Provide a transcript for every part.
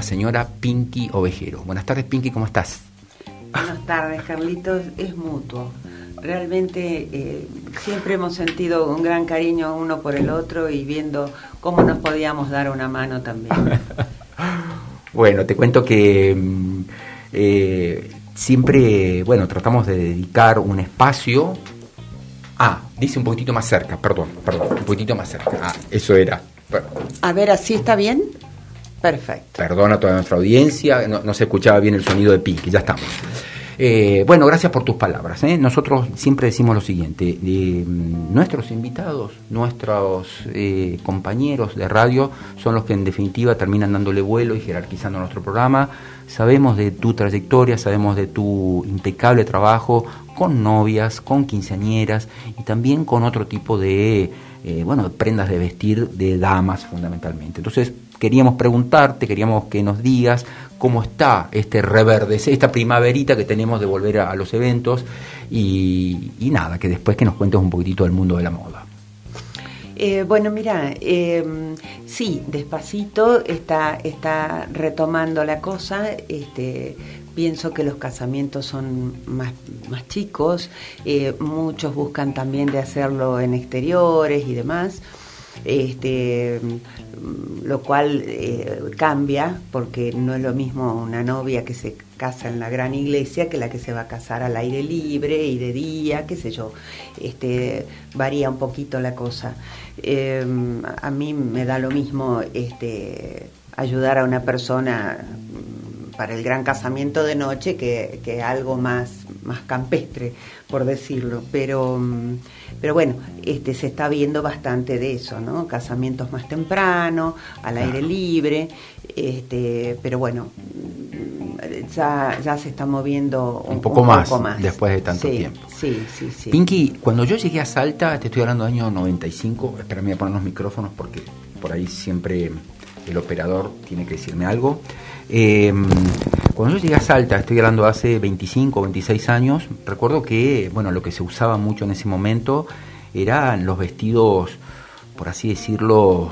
la señora Pinky Ovejero. Buenas tardes, Pinky, ¿cómo estás? Buenas tardes, Carlitos. Es mutuo. Realmente eh, siempre hemos sentido un gran cariño uno por el otro y viendo cómo nos podíamos dar una mano también. bueno, te cuento que mm, eh, siempre, bueno, tratamos de dedicar un espacio. Ah, dice un poquitito más cerca, perdón, perdón, un poquitito más cerca. Ah, eso era. A ver, ¿así está bien? Perfecto. Perdona a toda nuestra audiencia, no, se escuchaba bien el sonido de Pinky, ya estamos. Eh, bueno, gracias por tus palabras. ¿eh? Nosotros siempre decimos lo siguiente, mm, nuestros invitados, nuestros eh, compañeros de radio son los que en definitiva terminan dándole vuelo y jerarquizando nuestro programa. Sabemos de tu trayectoria, sabemos de tu impecable trabajo con novias, con quinceañeras y también con otro tipo de, bueno, prendas de vestir de damas fundamentalmente. Entonces, queríamos preguntarte, queríamos que nos digas cómo está este reverdecer, esta primaverita que tenemos de volver a, los eventos y, nada, que después que nos cuentes un poquitito del mundo de la moda. Eh, bueno, mira, eh, sí, despacito está, está retomando la cosa. Este, pienso que los casamientos son más, más chicos, eh, muchos buscan también de hacerlo en exteriores y demás este, lo cual eh, cambia porque no es lo mismo una novia que se casa en la gran iglesia que la que se va a casar al aire libre y de día, qué sé yo, este, varía un poquito la cosa. Em, a mí me da lo mismo este, ayudar a una persona para el gran casamiento de noche que algo más, más campestre, por decirlo, pero pero bueno, este, se está viendo bastante de eso, ¿no? Casamientos más temprano, al aire libre, este, pero bueno, ya, ya se está moviendo un, poco, más, después de tanto tiempo. Sí, sí, sí. Pinky, cuando yo llegué a Salta, te estoy hablando del año 95, espérame a poner los micrófonos porque por ahí siempre el operador tiene que decirme algo. Eh, cuando yo llegué a Salta, estoy hablando hace 25 o 26 años, recuerdo que, bueno, lo que se usaba mucho en ese momento eran los vestidos, por así decirlo,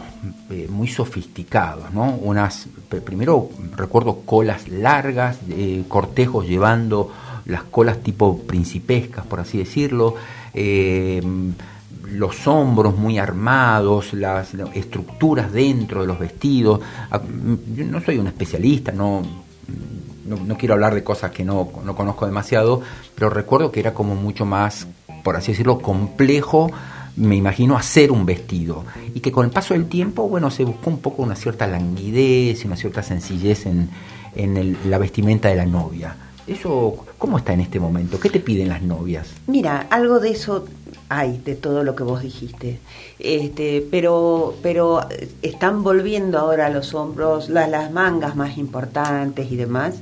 eh, muy sofisticados, ¿no? Unas, primero recuerdo colas largas, eh, cortejos llevando las colas tipo principescas, por así decirlo, eh, los hombros muy armados, las estructuras dentro de los vestidos. Ah, yo no soy un especialista, no, no, quiero hablar de cosas que no, no, conozco demasiado, pero recuerdo que era como mucho más, por así decirlo, complejo, me imagino, hacer un vestido. Y que con el paso del tiempo, bueno, se buscó un poco una cierta languidez y una cierta sencillez en, en la vestimenta de la novia. Eso, ¿cómo está en este momento? ¿Qué te piden las novias? Mira, algo de eso hay de todo lo que vos dijiste. Este, pero, pero están volviendo ahora los hombros, las mangas más importantes y demás.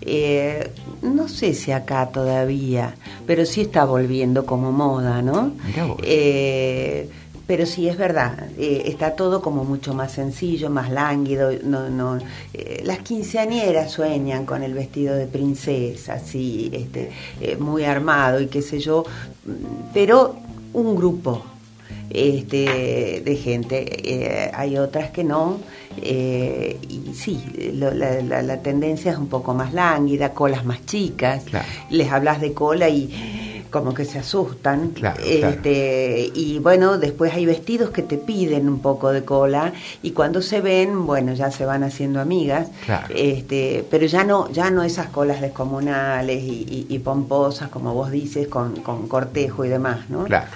Eh, no sé si acá todavía, pero sí está volviendo como moda, ¿no? Eh, pero sí es verdad, eh, está todo como mucho más sencillo, más lánguido. No, no, las quinceañeras sueñan con el vestido de princesa, así, este, muy armado y qué sé yo, pero un grupo este, de gente. Eh, hay otras que no. Eh, y sí, la, tendencia es un poco más lánguida, colas más chicas. Les hablas de cola y como que se asustan. este, Y bueno, después hay vestidos que te piden un poco de cola y cuando se ven, bueno, ya se van haciendo amigas. Este, pero ya no, ya no esas colas descomunales y, pomposas, como vos dices, con, con cortejo y demás, ¿no? Claro.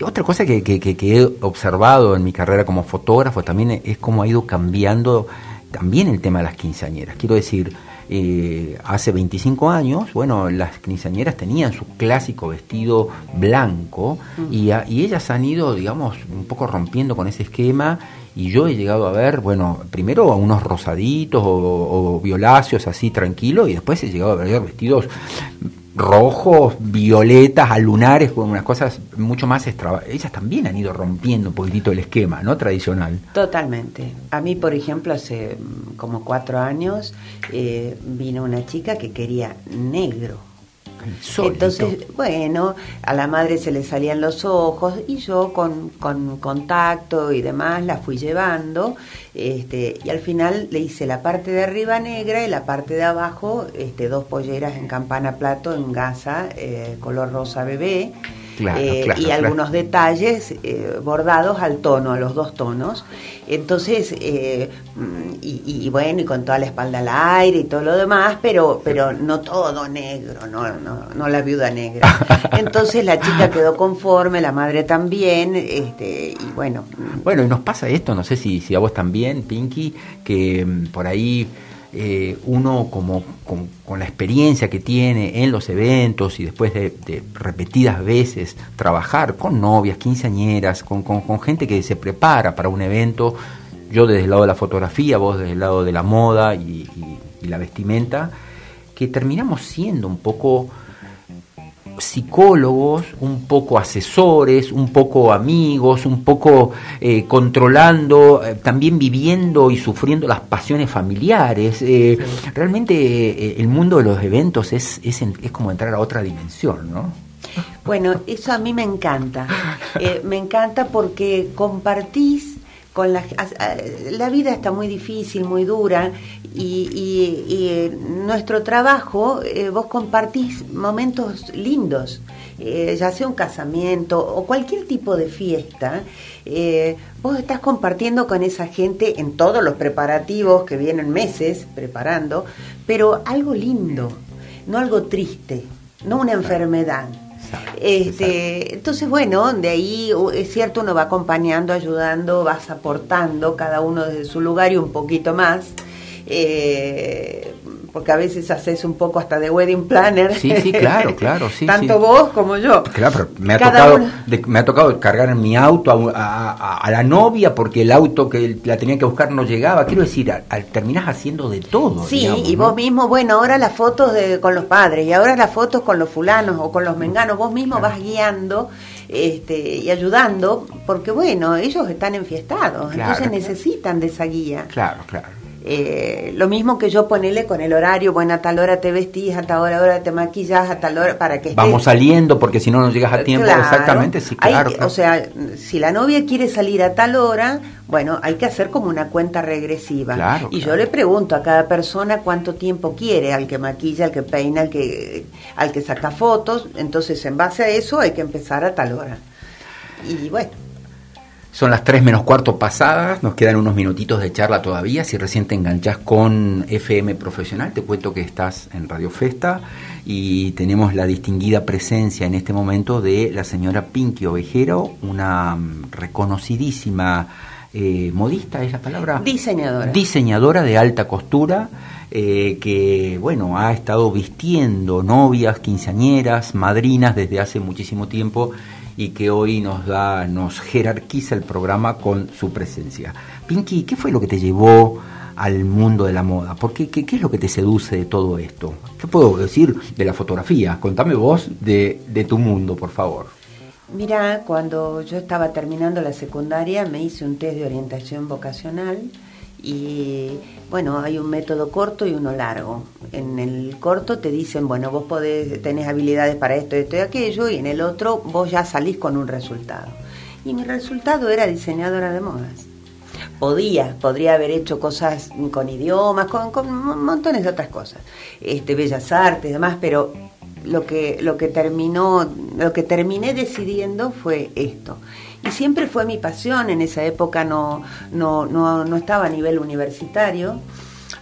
Otra cosa que, que, he observado en mi carrera como fotógrafo también es cómo ha ido cambiando también el tema de las quinceañeras. Quiero decir, eh, hace 25 años, bueno, las quinceañeras tenían su clásico vestido blanco y, y, ellas han ido, digamos, un poco rompiendo con ese esquema y yo he llegado a ver, bueno, primero a unos rosaditos o, o violáceos así tranquilo y después he llegado a ver vestidos rojos, violetas, a lunares, con unas cosas mucho más extra. Ellas también han ido rompiendo un poquitito el esquema, ¿no? Tradicional. Totalmente. A mí, por ejemplo, hace mm, como cuatro años eh, vino una chica que quería negro. Entonces, bueno, a la madre se le salían los ojos y yo con, con contacto y demás la fui llevando este, y al final le hice la parte de arriba negra y la parte de abajo este, dos polleras en campana plato en gasa, eh, color rosa bebé. Eh, y algunos detalles eh, bordados al tono, a los dos tonos. Entonces, eh, y, bueno, y con toda la espalda al aire y todo lo demás, pero, pero no todo negro, no, no, no la viuda negra. Entonces la chica quedó conforme, la madre también, este, y bueno. Bueno, y nos pasa esto, no sé si, si a vos también, Pinky, que mm, por ahí eh, uno como con, la experiencia que tiene en los eventos y después de, repetidas veces trabajar con novias, quinceañeras, con, con, gente que se prepara para un evento, yo desde el lado de la fotografía, vos desde el lado de la moda y la vestimenta, que terminamos siendo un poco psicólogos, un poco asesores, un poco amigos, un poco eh, controlando, eh, también viviendo y sufriendo las pasiones familiares. Eh, realmente el mundo de los eventos es, es, es, como entrar a otra dimensión, ¿no? Bueno, eso a mí me encanta. me encanta porque compartís con la, la vida está muy difícil, muy dura y, y, nuestro trabajo, eh, vos compartís momentos lindos, eh, ya sea un casamiento o cualquier tipo de fiesta, eh, vos estás compartiendo con esa gente en todos los preparativos que vienen meses preparando, pero algo lindo, no algo triste, no una enfermedad. Este, entonces, bueno, de ahí es cierto, uno va acompañando, ayudando, vas aportando cada uno desde su lugar y un poquito más. Eh, porque a veces haces un poco hasta de wedding planner. Sí, sí, claro, claro, sí. Tanto vos como yo. Claro, pero me ha, tocado, me ha tocado cargar en mi auto a, la novia porque el auto que la tenía que buscar no llegaba. Quiero decir, al, terminás haciendo de todo. Sí, y vos mismo, bueno, ahora las fotos de, con los padres y ahora las fotos con los fulanos o con los menganos, vos mismo vas guiando. Este, y ayudando, porque bueno, ellos están enfiestados, entonces necesitan de esa guía. Claro, claro. Eh, lo mismo que yo ponele con el horario, bueno, a tal hora te vestís, a tal hora, te maquillas, a tal hora, para que Vamos saliendo porque si no no llegas a tiempo, exactamente, sí, claro, O sea, si la novia quiere salir a tal hora, bueno, hay que hacer como una cuenta regresiva. y yo le pregunto a cada persona cuánto tiempo quiere, al que maquilla, al que peina, al que, al que saca fotos, entonces en base a eso hay que empezar a tal hora. Y bueno. Son las 3 menos cuarto pasadas, nos quedan unos minutitos de charla todavía. Si recién te enganchás con FM Profesional, te cuento que estás en Radio Festa y tenemos la distinguida presencia en este momento de la señora Pinky Ovejero, una mm, reconocidísima eh, modista, ¿es la palabra? Diseñadora. Diseñadora de alta costura. Eh, que bueno ha estado vistiendo novias, quinceañeras, madrinas desde hace muchísimo tiempo y que hoy nos da, nos jerarquiza el programa con su presencia. Pinky, ¿qué fue lo que te llevó al mundo de la moda? ¿Por qué, qué, es lo que te seduce de todo esto? ¿Qué puedo decir de la fotografía? Contame vos de, de tu mundo, por favor. Mira, cuando yo estaba terminando la secundaria me hice un test de orientación vocacional y bueno, hay un método corto y uno largo. En el corto te dicen, bueno, vos podés, tenés habilidades para esto, esto y aquello, y en el otro vos ya salís con un resultado. Y mi resultado era diseñadora de modas. Podía, podría haber hecho cosas con idiomas, con, con montones de otras cosas, este, bellas artes demás, pero lo que, lo que terminó, lo que terminé decidiendo fue esto y siempre fue mi pasión, en esa época no, no, no, no estaba a nivel universitario,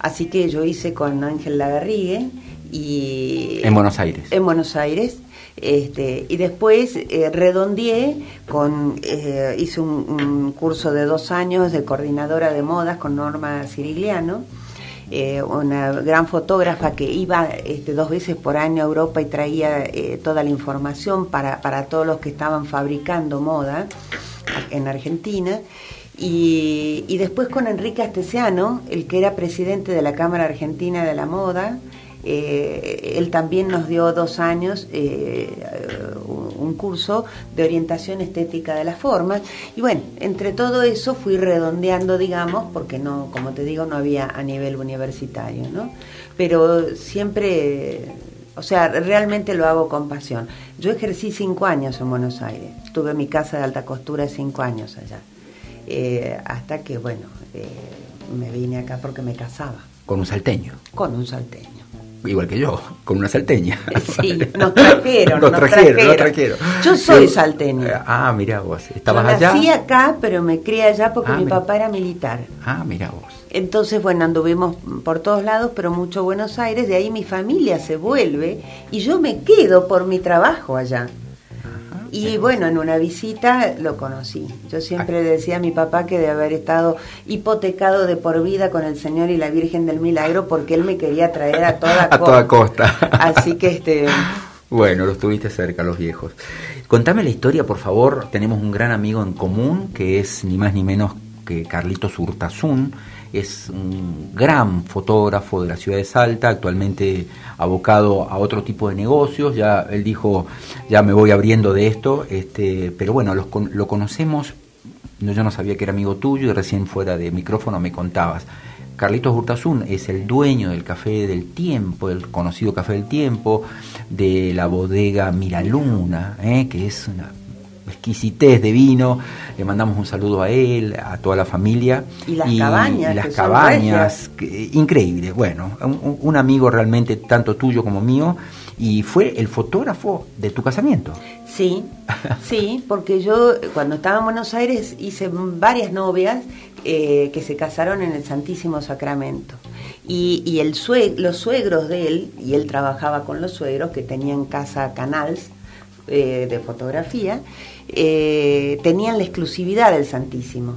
así que yo hice con Ángel Lagarrigue y... En Buenos Aires. En Buenos Aires. Este, y después eh, redondeé con, eh, hice un, curso de dos años de coordinadora de modas con Norma Cirigliano, eh, una gran fotógrafa que iba este, dos veces por año a Europa y traía eh, toda la información para, para todos los que estaban fabricando moda en Argentina. Y, y, después con Enrique Astesiano, el que era presidente de la Cámara Argentina de la Moda, eh, él también nos dio dos años un curso de orientación estética de las formas y bueno, entre todo eso fui redondeando, digamos, porque no, como te digo, no había a nivel universitario, ¿no? Pero siempre O sea, realmente lo hago con pasión. Yo ejercí cinco años en Buenos Aires. Tuve mi casa de alta costura cinco años allá. Eh, hasta que, bueno, eh, me vine acá porque me casaba. ¿Con un salteño? Con un salteño. Igual que yo, con una salteña. Sí, nos trajeron. nos, trajeron, nos trajeron. Yo soy salteño. Ah, mira vos. ¿Estabas yo allá? Nací acá, pero me crié allá porque ah, mi papá era militar. Ah, mira vos. Entonces, bueno, anduvimos por todos lados, pero mucho Buenos Aires, de ahí mi familia se vuelve y yo me quedo por mi trabajo allá. Y bueno, en una visita lo conocí. Yo siempre decía a mi papá que de haber estado hipotecado de por vida con el Señor y la Virgen del Milagro porque él me quería traer a toda a toda costa. Así que este bueno, los tuviste cerca, los viejos. Contame la historia, por favor. Tenemos un gran amigo en común que es ni más ni menos que Carlitos Hurtazún es un gran fotógrafo de la ciudad de Salta, actualmente abocado a otro tipo de negocios, ya él dijo, ya me voy abriendo de esto, este, pero bueno, lo conocemos, yo no sabía que era amigo tuyo y recién fuera de micrófono me contabas. Carlitos Hurtazún es el dueño del Café del Tiempo, el conocido Café del Tiempo, de la bodega Miraluna, ¿eh? que es una exquisitez de vino. Le mandamos un saludo a él, a toda la familia. Y las cabañas. Y las cabañas, increíble. Bueno, un, amigo realmente tanto tuyo como mío. Y fue el fotógrafo de tu casamiento. Sí, sí, porque yo cuando estaba en Buenos Aires hice varias novias eh, que se casaron en el Santísimo Sacramento. Y, y el los suegros de él, y él trabajaba con los suegros que tenían casa Canals eh, de fotografía, eh, tenían la exclusividad del Santísimo.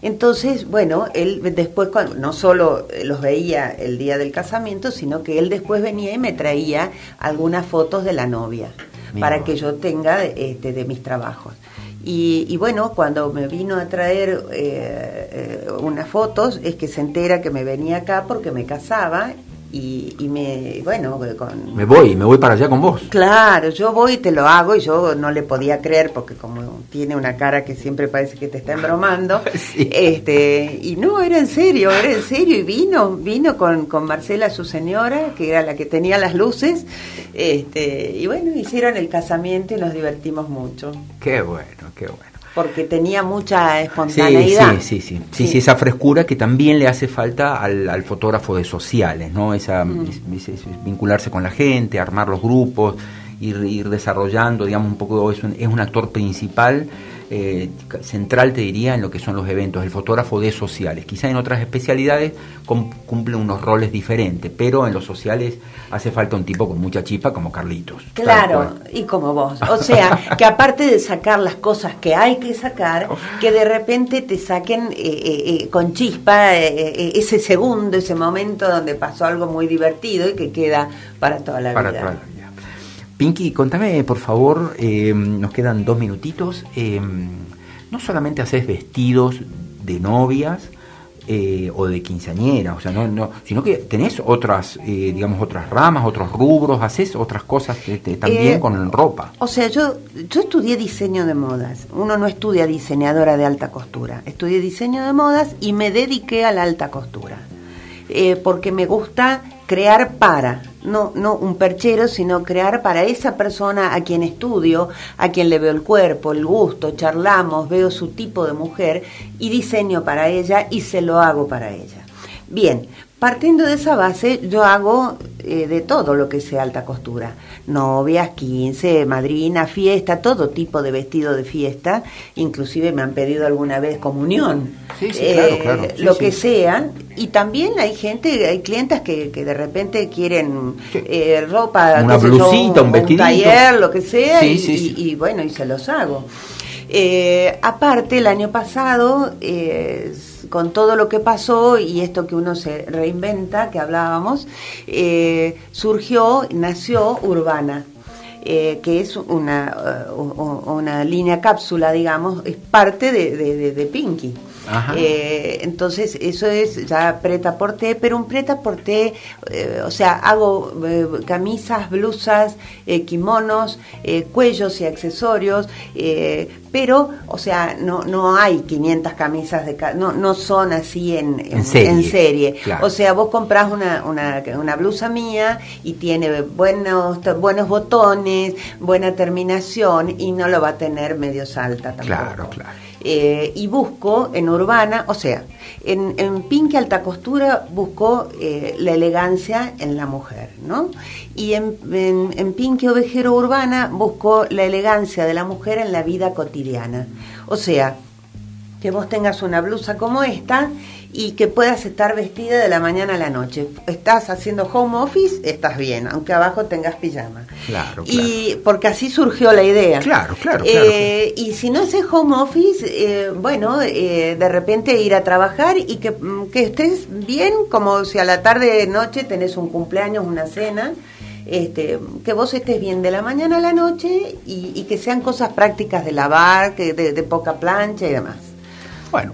Entonces, bueno, él después no solo los veía el día del casamiento, sino que él después venía y me traía algunas fotos de la novia para que yo tenga este, de mis trabajos. Y, bueno, cuando me vino a traer eh, eh, unas fotos, es que se entera que me venía acá porque me casaba y, me, bueno, con... Me voy, me voy para allá con vos. Claro, yo voy y te lo hago y yo no le podía creer porque como tiene una cara que siempre parece que te está embromando, este, y no, era en serio, era en serio y vino, vino con, con Marcela, su señora, que era la que tenía las luces, este, y bueno, hicieron el casamiento y nos divertimos mucho. Qué bueno, qué bueno porque tenía mucha espontaneidad. Sí, sí, sí, sí, esa frescura que también le hace falta al, fotógrafo de sociales, ¿no? Esa, vincularse con la gente, armar los grupos, ir, ir desarrollando, digamos, un poco, es un, es un actor principal eh, central, te diría, en lo que son los eventos, el fotógrafo de sociales. Quizá en otras especialidades cumple unos roles diferentes, pero en los sociales hace falta un tipo con mucha chispa como Carlitos. Claro, y como vos. O sea, que aparte de sacar las cosas que hay que sacar, que de repente te saquen eh, eh, con chispa ese segundo, ese momento donde pasó algo muy divertido y que queda para toda la vida. Pinky, contame por favor, eh, nos quedan dos minutitos. Eh, no solamente haces vestidos de novias eh, o de quinceañera, o sea, no, no, sino que tenés otras, digamos, otras ramas, otros rubros, haces otras cosas también con ropa. O sea, yo, yo estudié diseño de modas. Uno no estudia diseñadora de alta costura. Estudié diseño de modas y me dediqué a la alta costura. porque me gusta crear para, no, no un perchero, sino crear para esa persona a quien estudio, a quien le veo el cuerpo, el gusto, charlamos, veo su tipo de mujer y diseño para ella y se lo hago para ella. Bien, partiendo de esa base, yo hago eh, de todo lo que sea alta costura. Novias, quince, madrina, fiesta, todo tipo de vestido de fiesta. Inclusive me han pedido alguna vez comunión. Sí, sí, claro, eh, claro. lo que sea. Y también hay gente, hay clientas que, que de repente quieren eh, ropa, una blusita, un, un taller, lo que sea, y, y, bueno, y se los hago. Aparte, el año pasado con todo lo que pasó y esto que uno se reinventa, que hablábamos, eh, surgió, nació Urbana. Eh, que es una, una línea cápsula, digamos, es parte de, de Pinky. Eh, entonces, eso es ya preta porté, pero un preta porté, eh, o sea, hago eh, camisas, blusas, kimonos, cuellos y accesorios, pero, o sea, no, no hay 500 camisas de no, no son así en, en, serie. serie. O sea, vos compras una, una, una, blusa mía y tiene buenos, buenos botones, buena terminación y no lo va a tener medio salta tampoco. Claro, claro. Eh, y busco en Urbana, o sea, en, en Pinque Alta Costura busco eh, la elegancia en la mujer, ¿no? Y en, en, en Pinque Ovejero Urbana busco la elegancia de la mujer en la vida cotidiana. O sea, que vos tengas una blusa como esta y que puedas estar vestida de la mañana a la noche. Estás haciendo home office, estás bien, aunque abajo tengas pijama. Claro, Y porque así surgió la idea. Claro, claro. Eh, y si no es home office, eh, bueno, eh, de repente ir a trabajar y que, mm, que estés bien, como si a la tarde, noche tenés un cumpleaños, una cena. Este, que vos estés bien de la mañana a la noche y, que sean cosas prácticas de lavar, que de poca plancha y demás. Bueno,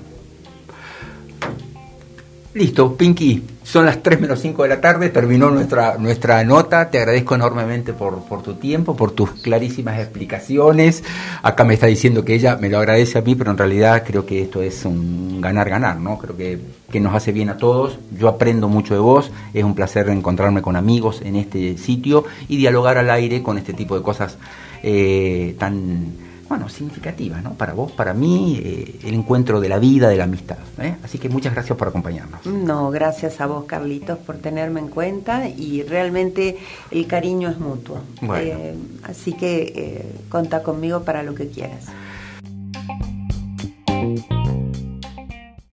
Listo, Pinky, son las 3 menos 5 de la tarde, terminó nuestra, nuestra nota, te agradezco enormemente por, por tu tiempo, por tus clarísimas explicaciones. Acá me está diciendo que ella me lo agradece a mí, pero en realidad creo que esto es un ganar-ganar, ¿no? Creo que, que nos hace bien a todos, yo aprendo mucho de vos, es un placer encontrarme con amigos en este sitio y dialogar al aire con este tipo de cosas eh, tan bueno, significativa, ¿no? Para vos, para mí, eh, el encuentro de la vida, de la amistad. ¿eh? Así que muchas gracias por acompañarnos. No, gracias a vos, Carlitos, por tenerme en cuenta y realmente el cariño es mutuo. Eh, así que contá conmigo para lo que quieras.